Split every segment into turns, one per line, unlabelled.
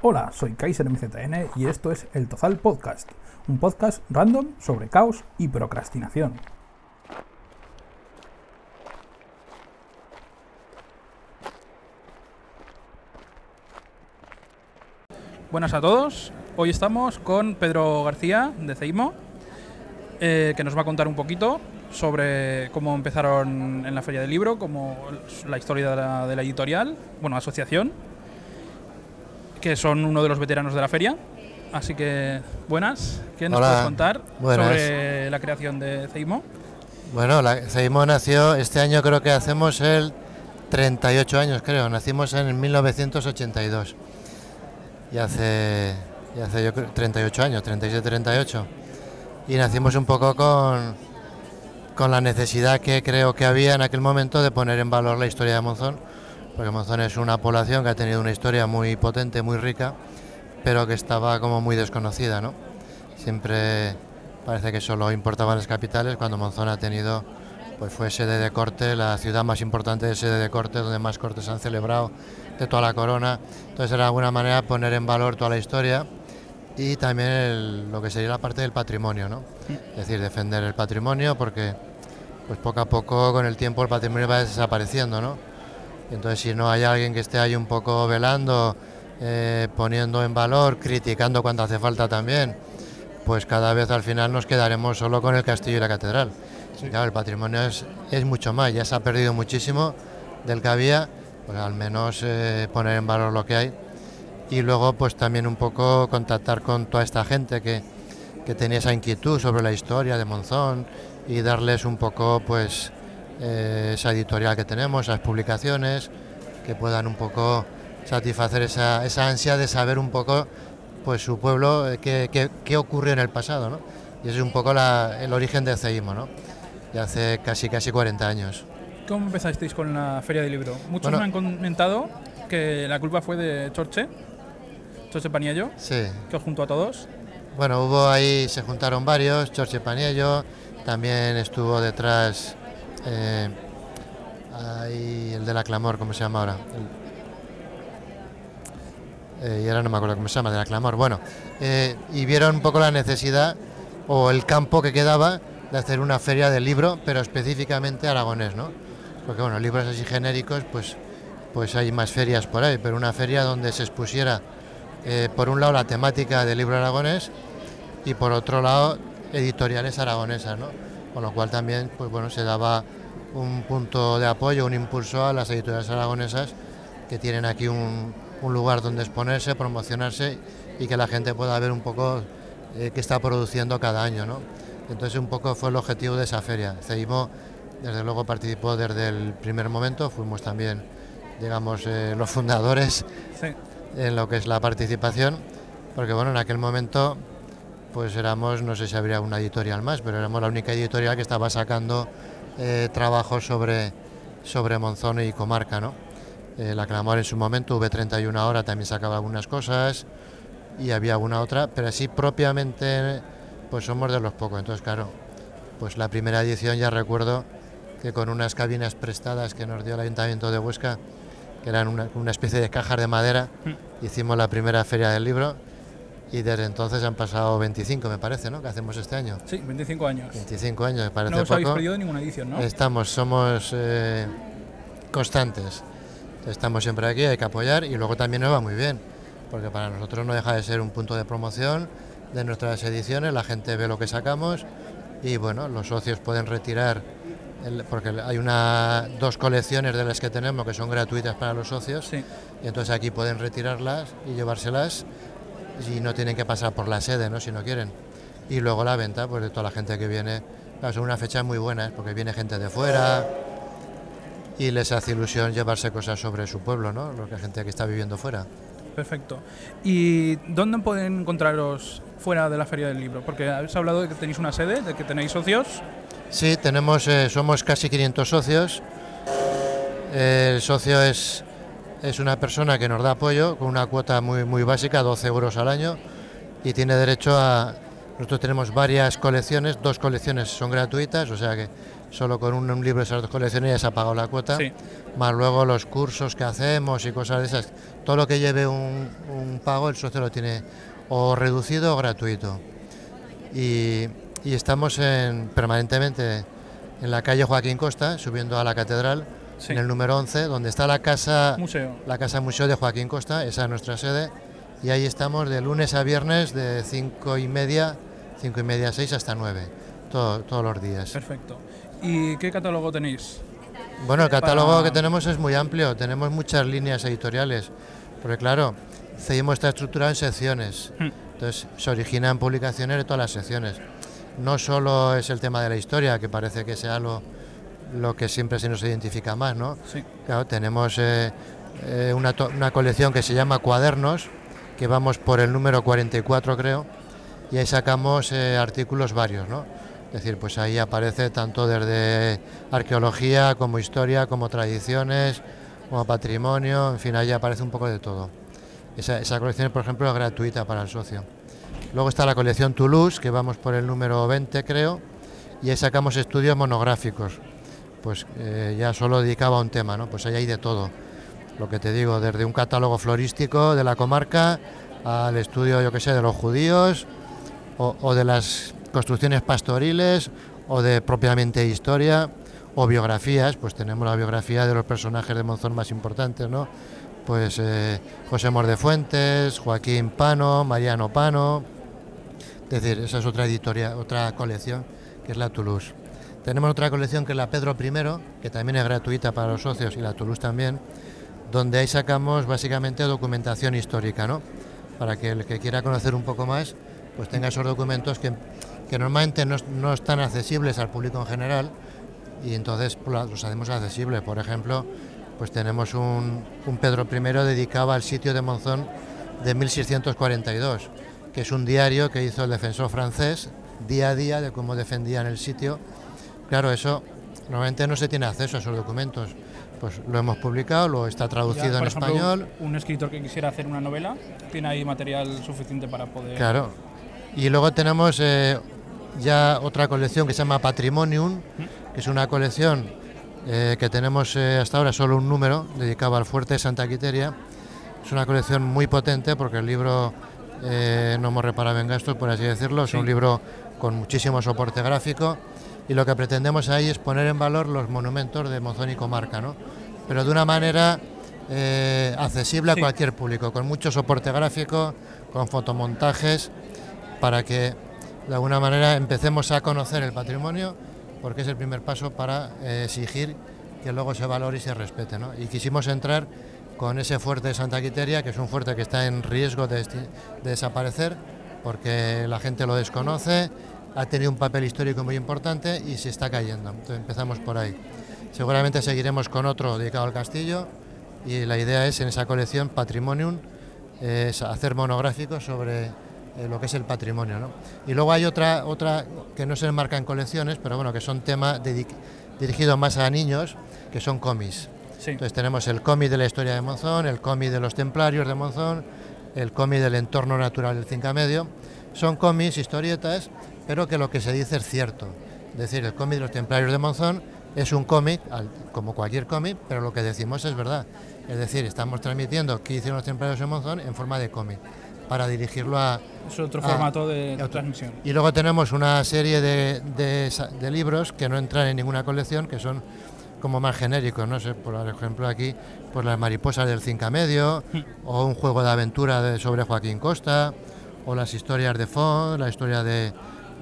Hola, soy Kaiser MZN y esto es El Tozal Podcast, un podcast random sobre caos y procrastinación. Buenas a todos, hoy estamos con Pedro García de Ceimo, eh, que nos va a contar un poquito sobre cómo empezaron en la Feria del Libro, como la historia de la, de la editorial, bueno, asociación, que son uno de los veteranos de la feria. Así que, buenas, ¿qué nos
Hola,
puedes contar
buenas.
sobre la creación de Ceimo?
Bueno, la, Ceimo nació, este año creo que hacemos el 38 años, creo. Nacimos en 1982. Y hace, y hace yo creo, 38 años, 37, 38. Y nacimos un poco con, con la necesidad que creo que había en aquel momento de poner en valor la historia de Monzón, porque Monzón es una población que ha tenido una historia muy potente, muy rica, pero que estaba como muy desconocida, ¿no? Siempre parece que solo importaban las capitales, cuando Monzón ha tenido, pues fue sede de corte, la ciudad más importante de sede de corte, donde más cortes han celebrado de toda la corona. Entonces era alguna manera poner en valor toda la historia y también lo que sería la parte del patrimonio, ¿no? Es decir, defender el patrimonio porque pues poco a poco con el tiempo el patrimonio va desapareciendo, ¿no? Entonces si no hay alguien que esté ahí un poco velando, eh, poniendo en valor, criticando cuando hace falta también, pues cada vez al final nos quedaremos solo con el castillo y la catedral. Claro, el patrimonio es, es mucho más, ya se ha perdido muchísimo del que había, pues al menos eh, poner en valor lo que hay y luego pues también un poco contactar con toda esta gente que, que tenía esa inquietud sobre la historia de Monzón y darles un poco pues eh, esa editorial que tenemos, esas publicaciones que puedan un poco satisfacer esa, esa ansia de saber un poco pues su pueblo, eh, qué, qué- qué ocurrió en el pasado, ¿no? Y ese es un poco la- el origen de Ceimo, ¿no? De hace casi casi 40 años.
¿Cómo empezasteis con la Feria del Libro? Muchos
Bueno.
me han comentado que la culpa fue de Chorche, Chorche Paniello,
Sí.
que os juntó a todos.
Bueno, hubo ahí, se juntaron varios, Chorche Paniello, también estuvo detrás eh, el de la Clamor, ¿cómo se llama ahora? Eh, y ahora no me acuerdo cómo se llama, de la Clamor. Bueno, eh, y vieron un poco la necesidad o el campo que quedaba de hacer una feria del libro, pero específicamente aragonés, ¿no? Porque bueno, libros así genéricos, pues, pues hay más ferias por ahí, pero una feria donde se expusiera, por un lado, la temática del libro aragonés y por otro lado, editoriales aragonesas, ¿no? Con lo cual también, pues bueno, se daba un punto de apoyo, un impulso a las editoriales aragonesas que tienen aquí un, un lugar donde exponerse, promocionarse y que la gente pueda ver un poco eh, qué está produciendo cada año, ¿no? Entonces un poco fue el objetivo de esa feria. Ceimo, desde luego, participó desde el primer momento, fuimos también, digamos, eh, los fundadores
Sí.
en lo que es la participación, porque bueno, en aquel momento pues éramos, no sé si habría una editorial más, pero éramos la única editorial que estaba sacando eh, trabajos sobre, sobre Monzón y comarca, ¿no? Eh, la Clamor en su momento, V31 ahora también sacaba algunas cosas y había alguna otra, pero así propiamente pues somos de los pocos, entonces claro, pues la primera edición ya recuerdo que con unas cabinas prestadas que nos dio el Ayuntamiento de Huesca, que eran una, una especie de cajas de madera, hicimos la primera feria del libro y desde entonces han pasado 25 me parece, ¿no? Que hacemos este año.
Sí, 25 años.
25 años, me parece
No os habéis perdido ninguna edición, ¿no?
Estamos, somos eh, constantes. Estamos siempre aquí, hay que apoyar y luego también nos va muy bien, porque para nosotros no deja de ser un punto de promoción de nuestras ediciones, la gente ve lo que sacamos y bueno, los socios pueden retirar, el- porque hay una, dos colecciones de las que tenemos que son gratuitas para los socios
Sí.
y entonces aquí pueden retirarlas y llevárselas y no tienen que pasar por la sede, ¿no? si no quieren. Y luego la venta, pues de toda la gente que viene, claro, son unas fechas muy buenas porque viene gente de fuera y les hace ilusión llevarse cosas sobre su pueblo, ¿no? Lo que gente que está viviendo fuera.
Perfecto. ¿Y dónde pueden encontraros fuera de la Feria del Libro? Porque habéis hablado de que tenéis una sede, de que tenéis socios.
Sí, tenemos, eh, somos casi 500 socios. El socio es, es una persona que nos da apoyo con una cuota muy, muy básica, 12 euros al año, y tiene derecho a, Nosotros tenemos varias colecciones, dos colecciones son gratuitas, o sea que solo con un, libro de esas dos colecciones ya se ha pagado la cuota, más luego los cursos que hacemos y cosas de esas. Todo lo que lleve un, pago el socio lo tiene o reducido o gratuito. Y, estamos en, permanentemente en la calle Joaquín Costa, subiendo a la catedral, en el número 11, donde está la casa museo. la casa museo de Joaquín Costa, esa es nuestra sede, y ahí estamos de lunes a viernes de cinco y media 5 y media, 6 hasta 9, todos los días.
Perfecto. ¿Y qué catálogo tenéis?
Bueno, el catálogo que tenemos es muy amplio, tenemos muchas líneas editoriales, porque claro, seguimos está estructurado en secciones, hmm. entonces se originan publicaciones de todas las secciones. No solo es el tema de la historia, que parece que sea lo, lo que siempre se nos identifica más, ¿no?
Sí.
Claro, tenemos eh, eh, una, una colección que se llama Cuadernos, que vamos por el número 44 creo, y ahí sacamos eh, artículos varios, ¿no? Es decir, pues ahí aparece tanto desde arqueología como historia, como tradiciones, como patrimonio, en fin, ahí aparece un poco de todo. Esa, esa colección, por ejemplo, es gratuita para el socio. Luego está la colección Toulouse, que vamos por el número 20, creo, y ahí sacamos estudios monográficos. Pues eh, ya solo dedicaba a un tema, ¿no? Pues ahí hay de todo. Lo que te digo, desde un catálogo florístico de la comarca al estudio, yo que sé, de los judíos, o, de las construcciones pastoriles o de propiamente historia o biografías, pues tenemos la biografía de los personajes de Monzón más importantes, ¿no? Pues eh, José Mordefuentes, Joaquín Pano, Mariano Pano, es decir, esa es otra editoria, otra colección, que es la Toulouse. Tenemos otra colección que es la Pedro I, que también es gratuita para los socios y la Toulouse también, donde ahí sacamos básicamente documentación histórica, ¿no? Para que el que quiera conocer un poco más, pues tenga esos documentos que, normalmente no, están accesibles al público en general y entonces pues, los hacemos accesibles. Por ejemplo, pues tenemos un, Pedro I dedicado al sitio de Monzón de 1642, que es un diario que hizo el defensor francés día a día de cómo defendían el sitio. Claro, eso normalmente no se tiene acceso a esos documentos. Pues lo hemos publicado, lo está traducido en español.
Un escritor que quisiera hacer una novela tiene ahí material suficiente para poder.
Claro, y luego tenemos eh, ya otra colección que se llama Patrimonium, que es una colección eh, que tenemos eh, hasta ahora solo un número dedicado al fuerte de Santa Quiteria. Es una colección muy potente porque el libro no morre para vengastos, por así decirlo. Es un libro con muchísimo soporte gráfico y lo que pretendemos ahí es poner en valor los monumentos de Monzón y Comarca, ¿no? pero de una manera accesible a cualquier público, con mucho soporte gráfico, con fotomontajes para que de alguna manera empecemos a conocer el patrimonio, porque es el primer paso para eh, exigir que luego se valore y se respete. Y quisimos entrar con ese fuerte de Santa Quiteria, que es un fuerte que está en riesgo de, desaparecer, porque la gente lo desconoce, ha tenido un papel histórico muy importante y se está cayendo. Entonces empezamos por ahí. Seguramente seguiremos con otro dedicado al castillo y la idea es en esa colección Patrimonium es hacer monográficos sobre eh, lo que es el patrimonio. ¿no? Y luego hay otra, otra que no se enmarca en colecciones, pero bueno, que son temas dirigidos más a niños, que son cómics. Entonces tenemos el cómic de la historia de Monzón, el cómic de los templarios de Monzón, el cómic del entorno natural del Cinca Medio. Son cómics, historietas, pero que lo que se dice es cierto. Es decir, el cómic de los templarios de Monzón es un cómic, como cualquier cómic, pero lo que decimos es verdad. Es decir, estamos transmitiendo qué hicieron los templarios de Monzón en forma de cómic para dirigirlo a...
Es otro formato de, transmisión.
Y luego tenemos una serie de, de, libros que no entran en ninguna colección, que son como más genéricos, no sé, por ejemplo aquí, pues las mariposas del Cinca Medio, hmm. o un juego de aventura de, sobre Joaquín Costa, o las historias de Font, la historia de,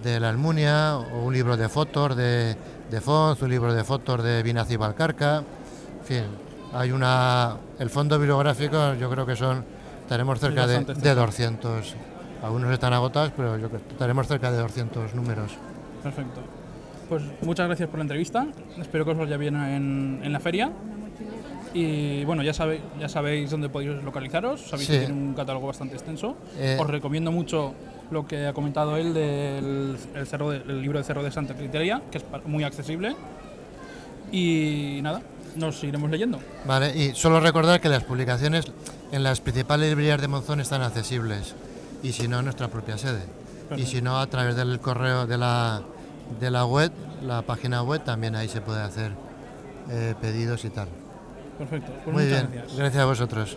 de la Almunia, un libro de fotos de, de Font, un libro de fotos de Vinaci Valcarca, en fin, hay una... El fondo bibliográfico yo creo que son Estaremos cerca de, de, 200. Algunos están agotados, pero yo creo que estaremos cerca de 200 números.
Perfecto. Pues muchas gracias por la entrevista. Espero que os vaya bien en, en la feria. Y bueno, ya, sabe, ya sabéis dónde podéis localizaros. Sabéis que tiene un catálogo bastante extenso. Eh, os recomiendo mucho lo que ha comentado él del el cerro el libro de Cerro de Santa Criteria, que es muy accesible. Y nada, nos iremos leyendo.
Vale, y solo recordar que las publicaciones en las principales librerías de Monzón están accesibles y si no en nuestra propia sede. Y si no, a través del correo de la, de la web, la página web, también ahí se puede hacer eh, pedidos y tal.
Perfecto. Pues
Muy
muchas
bien,
gracias.
gracias a vosotros.